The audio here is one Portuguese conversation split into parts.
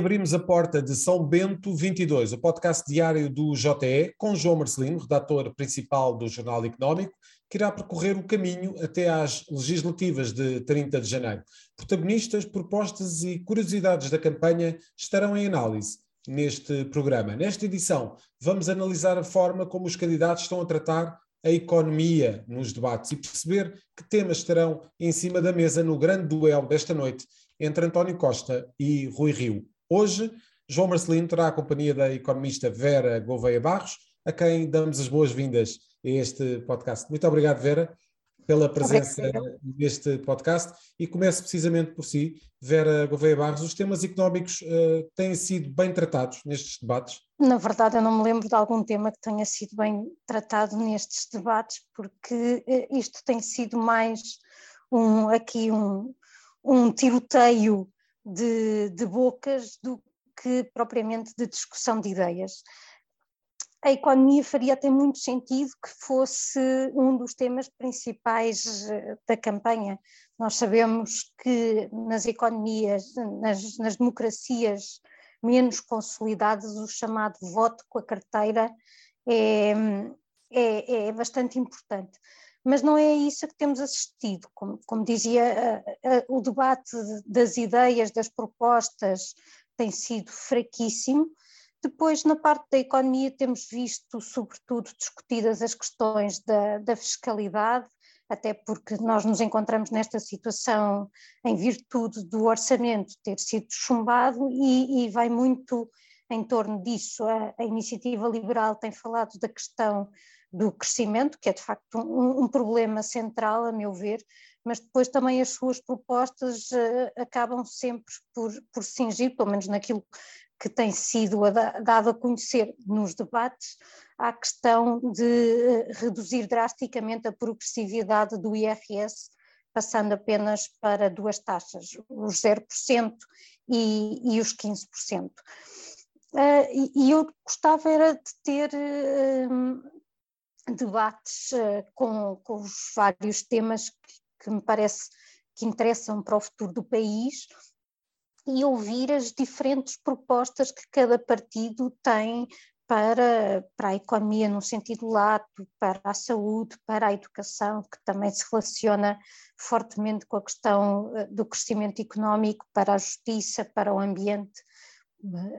Reabrimos a porta de São Bento 22, o podcast diário do JE, com João Marcelino, redator principal do Jornal Económico, que irá percorrer o caminho até às legislativas de 30 de janeiro. Protagonistas, propostas e curiosidades da campanha estarão em análise neste programa. Nesta edição, vamos analisar a forma como os candidatos estão a tratar a economia nos debates e perceber que temas estarão em cima da mesa no grande duelo desta noite entre António Costa e Rui Rio. Hoje, João Marcelino terá a companhia da economista Vera Gouveia Barros, a quem damos as boas-vindas a este podcast. Muito obrigado, Vera, pela presença obrigado. neste podcast e começo precisamente por si, Vera Gouveia Barros. Os temas económicos uh, têm sido bem tratados nestes debates? Na verdade, eu não me lembro de algum tema que tenha sido bem tratado nestes debates, porque uh, isto tem sido mais um, aqui um, um tiroteio de, de bocas do que propriamente de discussão de ideias. A economia faria até muito sentido que fosse um dos temas principais eh, da campanha. Nós sabemos que nas economias, nas, nas democracias menos consolidadas, o chamado voto com a carteira é, é, é bastante importante mas não é isso que temos assistido. Como, como dizia, o debate das ideias, das propostas tem sido fraquíssimo. Depois, na parte da economia, temos visto, sobretudo, discutidas as questões da, da fiscalidade, até porque nós nos encontramos nesta situação em virtude do orçamento ter sido chumbado e, e vai muito em torno disso. A, a iniciativa liberal tem falado da questão do crescimento, que é de facto um, um, problema central, a meu ver, mas depois também as suas propostas uh, acabam sempre por, por cingir, pelo menos naquilo que tem sido a, dado a conhecer nos debates, à questão de uh, reduzir drasticamente a progressividade do IRS, passando apenas para duas taxas, os 0% e, e os 15%. Uh, eh, e, e, eu gostava era de ter uh, debates uh, com, com os vários temas que, que, me parece que interessam para o futuro do país e ouvir as diferentes propostas que cada partido tem para, para a economia no sentido lato, para a saúde, para a educação, que também se relaciona fortemente com a questão eh, do crescimento económico, para a justiça, para o ambiente.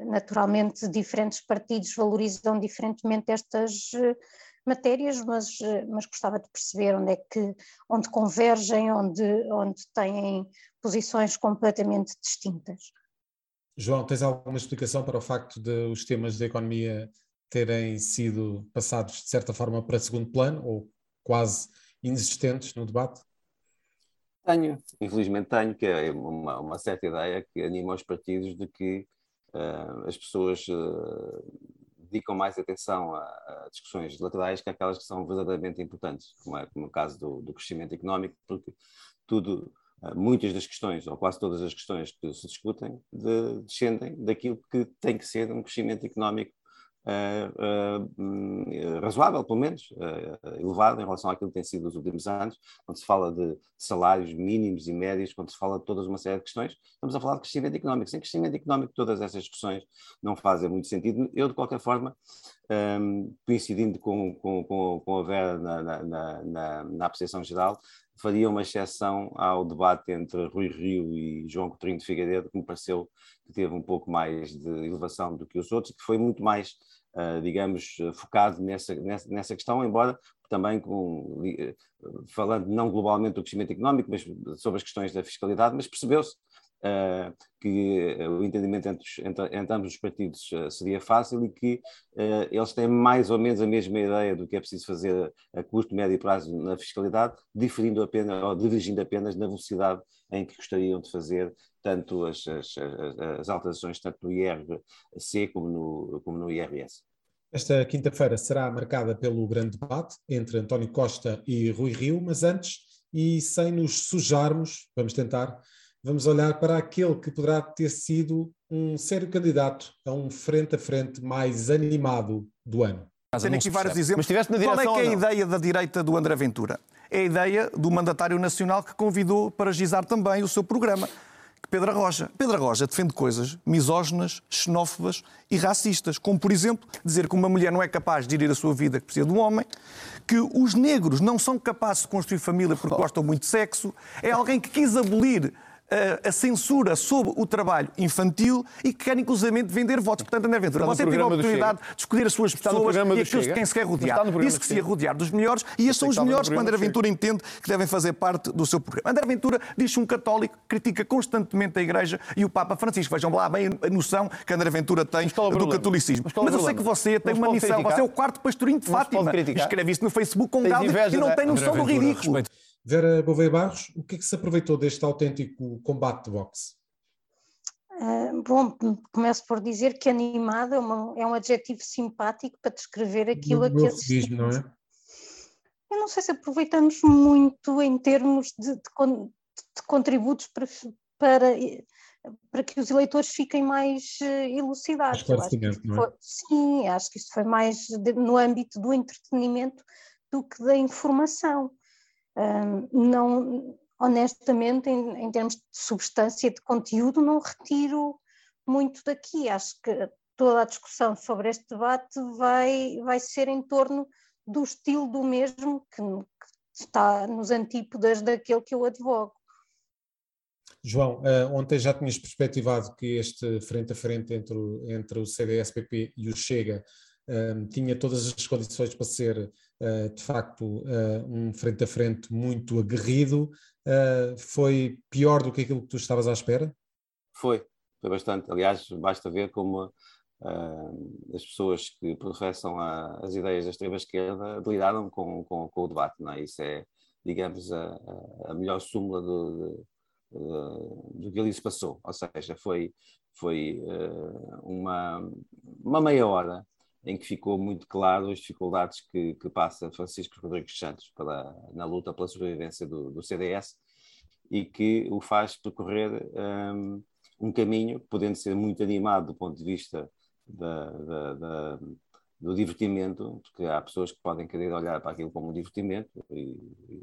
Naturalmente, diferentes partidos valorizam diferentemente estas matérias, mas, mas gostava de perceber onde é que, onde convergem, onde, onde têm posições completamente distintas. João, tens alguma explicação para o facto de os temas da economia terem sido passados de certa forma para segundo plano ou quase inexistentes no debate? Tenho, infelizmente tenho, que é uma, uma certa ideia que anima os partidos de que uh, as pessoas uh, dedicam mais atenção a, a, discussões laterais que aquelas que são verdadeiramente importantes, como é como o caso do, do crescimento económico, porque tudo, eh, muitas das questões, ou quase todas as questões que se discutem, de, descendem daquilo que tem que ser um crescimento económico uh, razoável, pelo menos, elevado em relação àquilo que tem sido nos últimos anos, quando se fala de salários mínimos e médios, quando se fala de toda uma série de questões, estamos a falar de crescimento económico. Sem crescimento económico, todas essas discussões não fazem muito sentido. Eu, de qualquer forma, um, coincidindo com, com, com a Vera na, na, na, na apreciação geral, faria uma exceção ao debate entre Rui Rio e João Coutinho de Figueiredo, que me pareceu que teve um pouco mais de elevação do que os outros, que foi muito mais uh, digamos, focado nessa, nessa, nessa, questão, embora também com, falando não globalmente do crescimento económico, mas sobre as questões da fiscalidade, mas percebeu-se Uh, que o entendimento entre, entre, entre, ambos os partidos uh, seria fácil e que uh, eles têm mais ou menos a mesma ideia do que é preciso fazer a curto, médio prazo na fiscalidade, diferindo apenas, ou dirigindo apenas na velocidade em que gostariam de fazer tanto as, as, as alterações tanto no IRC como no, como no IRS. Esta quinta-feira será marcada pelo grande debate entre António Costa e Rui Rio, mas antes, e sem nos sujarmos, vamos tentar, vamos olhar para aquele que poderá ter sido um sério candidato a um frente a frente mais animado do ano. Tenho aqui vários exemplos. Mas na Qual é que é a ideia da direita do André Ventura? É a ideia do mandatário nacional que convidou para gizar também o seu programa Pedro Roja. Pedro Roja defende coisas misóginas, xenófobas e racistas, como, por exemplo, dizer que uma mulher não é capaz de gerir a sua vida que precisa de um homem, que os negros não são capazes de construir família porque gostam muito de sexo, é alguém que quis abolir a, censura sobre o trabalho infantil e que quer inclusivamente vender votos. Portanto, André Ventura, você teve a oportunidade de escolher as suas pessoas e aqueles de quem se quer rodear. Disse que se ia rodear dos melhores e estes são os melhores que André Ventura entende que devem fazer parte do seu programa. André Ventura diz um católico que critica constantemente a Igreja e o Papa Francisco. Vejam lá bem a noção que André Ventura tem é do catolicismo. Mas, Mas eu sei que você tem uma missão. Você é o quarto pastorinho de Fátima. Escreve isso no Facebook com gado e não tem noção do ridículo. Vera Bovei Barros, o que é que se aproveitou deste autêntico combate de boxe? Uh, bom, começo por dizer que animada é, uma, é um adjetivo simpático para descrever aquilo a que assistimos. não é? Eu não sei se aproveitamos muito em termos de, de, de contributos para, para, para, que os eleitores fiquem mais uh, elucidados. Acho é? foi, sim, acho que isto foi mais de, no âmbito do entretenimento do que da informação não, honestamente, em, em, termos de substância, de conteúdo, não retiro muito daqui. Acho que toda a discussão sobre este debate vai, vai ser em torno do estilo do mesmo, que, que está nos antípodas daquele que eu advogo. João, uh, ontem já tinhas perspectivado que este frente a frente entre o, entre o CDS-PP e o Chega uh, tinha todas as condições para ser eh, de facto eh, um frente a frente muito aguerrido. Eh, foi pior do que aquilo que tu estavas à espera? Foi, foi bastante. Aliás, basta ver como Uh, as pessoas que professam a, as ideias da extrema-esquerda lidaram com, com, com, o debate. Não é? Isso é, digamos, a, a melhor súmula do, do, do, que ali se passou. Ou seja, foi, foi uh, uma, uma meia hora em que ficou muito claro as dificuldades que, que passa Francisco Rodrigues Santos para, na luta pela sobrevivência do, do CDS e que o faz percorrer um, um, caminho, podendo ser muito animado do ponto de vista da, da, da, do divertimento, porque há pessoas que podem querer olhar para aquilo como um divertimento, e,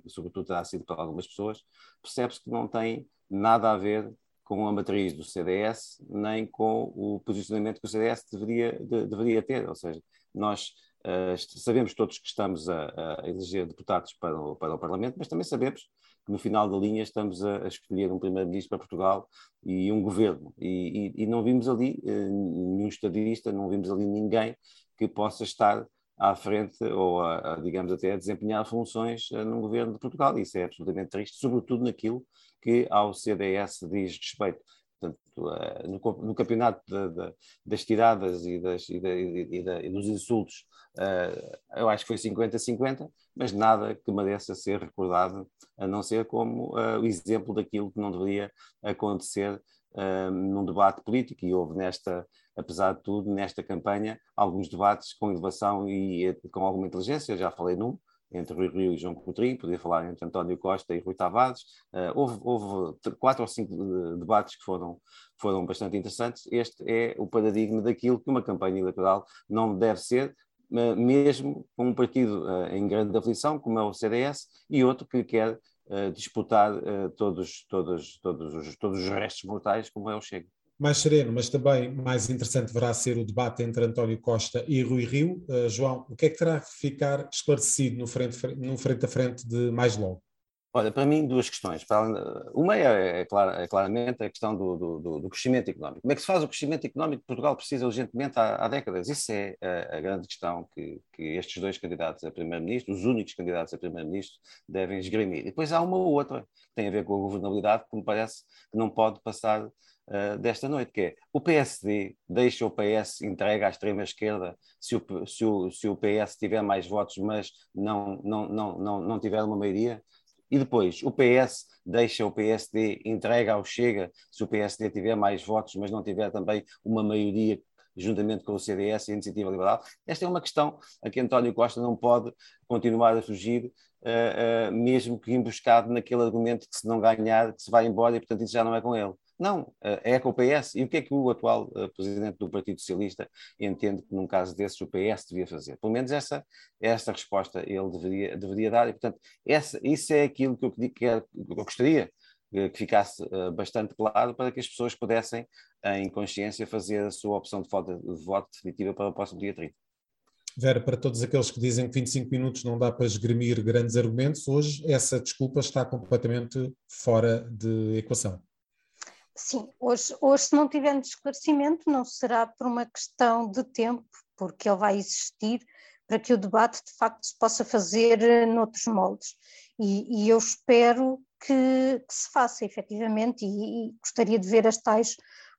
e sobretudo terá sido para algumas pessoas, percebe-se que não tem nada a ver com a matriz do CDS, nem com o posicionamento que o CDS deveria, de, deveria ter. Ou seja, nós uh, sabemos todos que estamos a, a, eleger deputados para o, para o Parlamento, mas também sabemos que no final da linha estamos a, a escolher um primeiro-ministro para Portugal e um governo. E, e, e não vimos ali uh, nenhum estadista, não vimos ali ninguém que possa estar à frente ou, a, a, digamos, até a desempenhar funções uh, num governo de Portugal. Isso é absolutamente triste, sobretudo naquilo que ao CDS diz respeito. Portanto, uh, no, no, campeonato de, de, das tiradas e, das, e, de, e, dos insultos, uh, eu acho que foi 50-50, mas nada que mereça ser recordado, a não ser como uh, o exemplo daquilo que não deveria acontecer num debate político. E houve nesta, apesar de tudo, nesta campanha, alguns debates com inovação e com alguma inteligência, já falei num, entre Rui Rio e João Coutrinho, podia falar entre António Costa e Rui Tavares. Uh, houve, houve, quatro ou cinco debates que foram, foram bastante interessantes. Este é o paradigma daquilo que uma campanha eleitoral não deve ser, mesmo com um partido uh, em grande aflição, como é o CDS, e outro que quer disputar todos, todos, todos, os, todos os restos mortais, como é o Chega mais sereno, mas também mais interessante deverá ser o debate entre António Costa e Rui Rio. Uh, João, o que é que terá que ficar esclarecido no frente, no frente a frente de mais logo? Olha, para mim, duas questões. Uma é, é, é claramente a questão do, do, do, crescimento económico. Como é que se faz o crescimento económico que Portugal precisa urgentemente há, há décadas? Isso é a, a grande questão que, que, estes dois candidatos a primeiro-ministro, os únicos candidatos a primeiro-ministro, devem esgrimir. E depois há uma outra, que tem a ver com a governabilidade, que me parece que não pode passar uh, desta noite, que é o PSD deixa o PS entregue à extrema-esquerda se o, se, o, se o PS tiver mais votos, mas não, não, não, não, não tiver uma maioria? E depois, o PS deixa o PSD entregue ao Chega se o PSD tiver mais votos, mas não tiver também uma maioria juntamente com o CDS e a Iniciativa Liberal. Esta é uma questão a que António Costa não pode continuar a fugir, uh, uh, mesmo que emboscado naquele argumento que se não ganhar, que se vai embora e, portanto, isso já não é com ele. Não, eh, é com o PS. E o que é que o atual uh, presidente do Partido Socialista entende que num caso desses o PS devia fazer? Pelo menos essa, essa resposta ele deveria, deveria dar. E, portanto, essa, isso é aquilo que eu, que eu gostaria que ficasse bastante claro para que as pessoas pudessem, em consciência, fazer a sua opção de voto, de voto definitiva para o próximo dia 30. Vera, para todos aqueles que dizem que 25 minutos não dá para esgrimir grandes argumentos, hoje essa desculpa está completamente fora de equação. Sim, hoje, hoje se não tivermos esclarecimento, não será por uma questão de tempo, porque ele vai existir para que o debate de facto se possa fazer eh, noutros moldes. E, e eu espero que, que, se faça efetivamente e, e, gostaria de ver as tais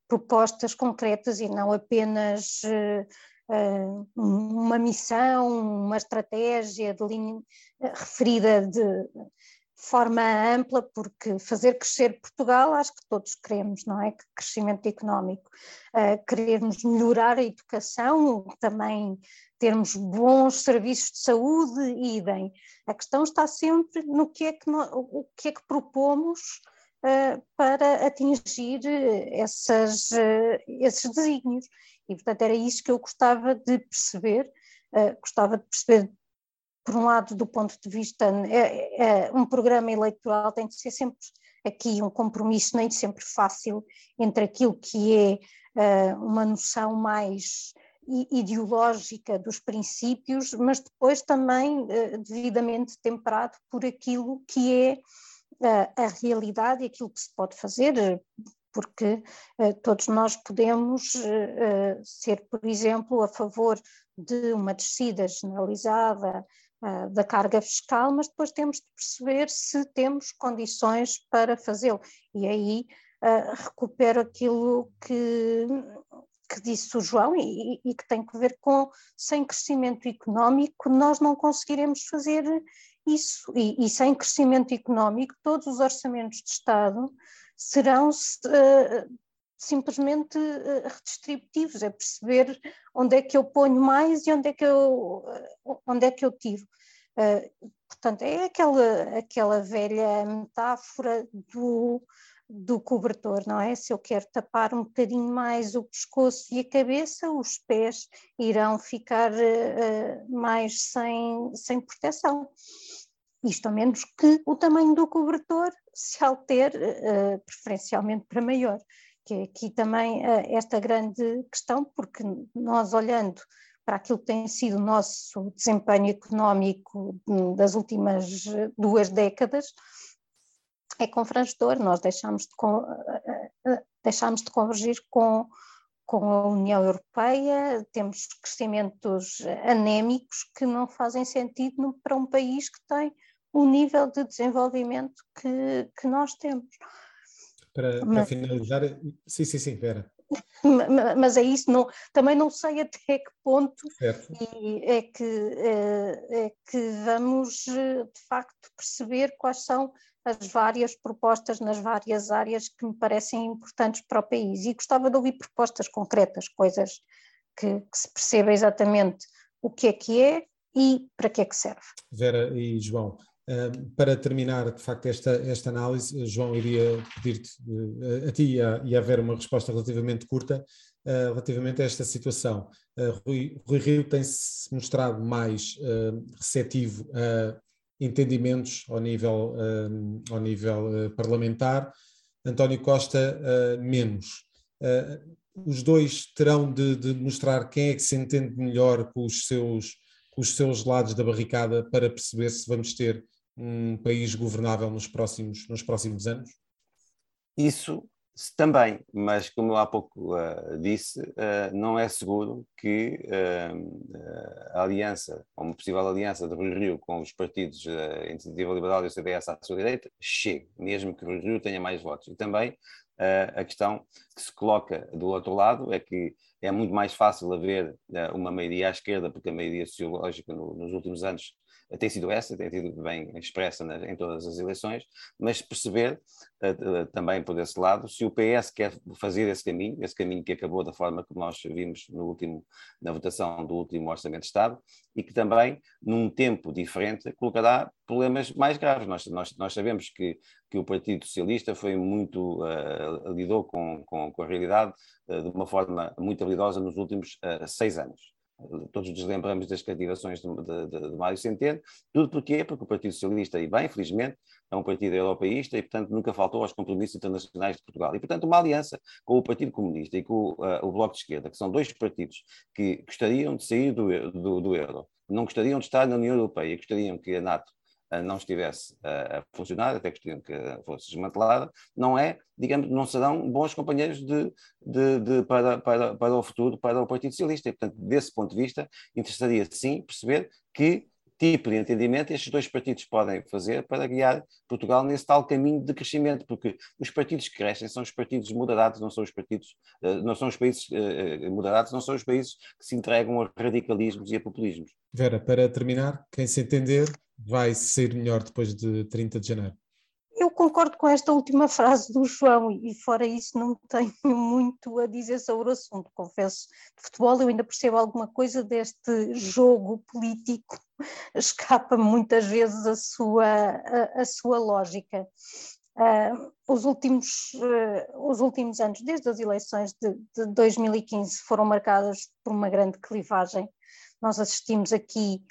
propostas concretas e não apenas uh, uh, uma missão, uma estratégia de linha, uh, referida de forma ampla, porque fazer crescer Portugal, acho que todos queremos, não é? Crescimento económico, uh, queremos melhorar a educação, também termos bons serviços de saúde, idem. A questão está sempre no que é que, nós, o que, é que propomos uh, para atingir essas, uh, esses desígnios. E, portanto, era isso que eu gostava de perceber, gostava de perceber por um lado, do ponto de vista, é, é, um programa eleitoral tem de ser sempre aqui um compromisso nem sempre fácil entre aquilo que é uh, uma noção mais ideológica dos princípios, mas depois também uh, devidamente temperado por aquilo que é uh, a realidade e aquilo que se pode fazer, porque todos nós podemos ser, por exemplo, a favor de uma descida generalizada uh, da carga fiscal, mas depois temos de perceber se temos condições para fazê-lo. E aí uh, recupero aquilo que, que disse o João e, e, que tem que ver com sem crescimento económico nós não conseguiremos fazer isso. E, e sem crescimento económico todos os orçamentos de Estado serão uh, simplesmente uh, redistributivos, é perceber onde é que eu ponho mais e onde é que eu, uh, onde é que eu tiro. Uh, portanto, é aquela, aquela velha metáfora do, do cobertor, não é? Se eu quero tapar um bocadinho mais o pescoço e a cabeça, os pés irão ficar mais sem, sem proteção isto a menos que o tamanho do cobertor se altere, uh, preferencialmente para maior que é aqui também uh, esta grande questão, porque nós olhando para aquilo que tem sido o nosso desempenho económico das últimas duas décadas, é confrangedor, nós deixamos de, deixamos de convergir com, com a União Europeia, temos crescimentos anémicos que não fazem sentido para um país que tem o nível de desenvolvimento que, que nós temos para, para finalizar, sim, sim, sim, Vera. Mas é isso, não, também não sei até que ponto é que, é, é que vamos de facto perceber quais são as várias propostas nas várias áreas que me parecem importantes para o país e gostava de ouvir propostas concretas, coisas que, que se perceba exatamente o que é que é e para que é que serve. Vera e João, para terminar, de facto, esta, esta análise, João, iria pedir-te uh, a ti e a, e a uma resposta relativamente curta uh, relativamente a esta situação. Uh, Rui, Rui, Rio tem-se mostrado mais receptivo a entendimentos ao nível, ao nível parlamentar, António Costa menos. os dois terão de, de mostrar quem é que se entende melhor com os seus com os seus lados da barricada para perceber se vamos ter um país governável nos próximos, nos próximos anos? Isso também, mas como eu há pouco uh, disse, uh, não é seguro que uh, a aliança, uma possível aliança de Rui Rio com os partidos uh, Iniciativa Liberal e o CDS à sua direita, chegue, mesmo que Rui Rio tenha mais votos. E também a questão que se coloca do outro lado é que é muito mais fácil haver uma maioria à esquerda, porque a maioria sociológica no, nos últimos anos tem sido essa, tem sido bem expressa em todas as eleições, mas perceber uh, também por esse lado se o PS quer fazer esse caminho, esse caminho que acabou da forma que nós vimos no último, na votação do último Orçamento de Estado e que também, num tempo diferente, colocará problemas mais graves. Nós, nós, nós sabemos que, que o Partido Socialista foi muito, uh, lidou com, com, com a realidade uh, de uma forma muito habilidosa nos últimos seis anos todos nos lembramos das cativações de, de, de, de Mário Centeno, tudo porquê? Porque o Partido Socialista, e bem, felizmente, é um partido europeísta e, portanto, nunca faltou aos compromissos internacionais de Portugal. E, portanto, uma aliança com o Partido Comunista e com uh, o Bloco de Esquerda, que são dois partidos que gostariam de sair do, do, do euro, não gostariam de estar na União Europeia, gostariam que a NATO não estivesse a funcionar, até que fosse desmantelada, não é, digamos, não serão bons companheiros de, de, de, para, para, para o futuro, para o Partido Socialista. E, portanto, desse ponto de vista, interessaria sim perceber que tipo de entendimento estes dois partidos podem fazer para guiar Portugal nesse tal caminho de crescimento, porque os partidos que crescem são os partidos moderados, não são os partidos, não são os países moderados, não são os países que se entregam a radicalismos e a populismos. Vera, para terminar, quem se entender vai ser melhor depois de 30 de janeiro. Eu concordo com esta última frase do João e fora isso não tenho muito a dizer sobre o assunto. Confesso, de futebol eu ainda percebo alguma coisa deste jogo político, escapa muitas vezes a sua, a, a sua lógica. Uh, os, últimos, uh, os últimos anos, desde as eleições de, de 2015, foram marcados por uma grande clivagem. Nós assistimos aqui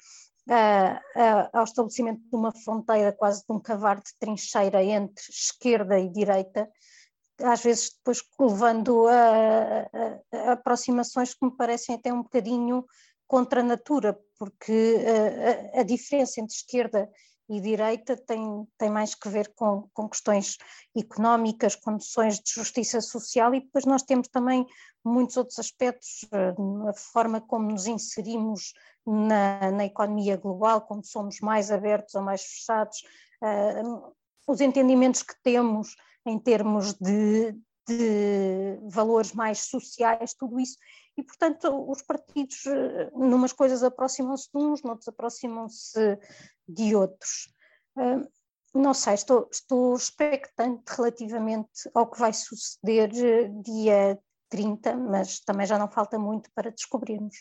ao estabelecimento de uma fronteira, quase de um cavar de trincheira entre esquerda e direita, às vezes depois levando a, a, a aproximações que me parecem até um bocadinho contra a natura, porque a, a diferença entre esquerda e direita tem, tem mais que ver com, com questões económicas, condições de justiça social e depois nós temos também muitos outros aspectos, eh, a forma como nos inserimos na, na economia global, como somos mais abertos ou mais fechados, uh, os entendimentos que temos em termos de, de valores mais sociais, tudo isso. E, portanto, os partidos, eh, numas coisas aproximam-se de uns, noutros aproximam-se de outros. Não sei, estou, estou expectante relativamente ao que vai suceder dia 30, mas também já não falta muito para descobrirmos.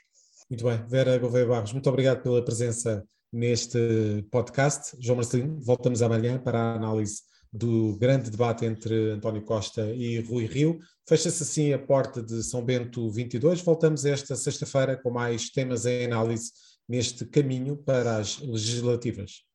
Muito bem, Vera Gouveia Barros, muito obrigado pela presença neste podcast. João Marcelino, voltamos amanhã para a análise do grande debate entre António Costa e Rui Rio. Fecha-se assim a porta de São Bento 22. Voltamos esta sexta-feira com mais temas em análise neste caminho para as legislativas.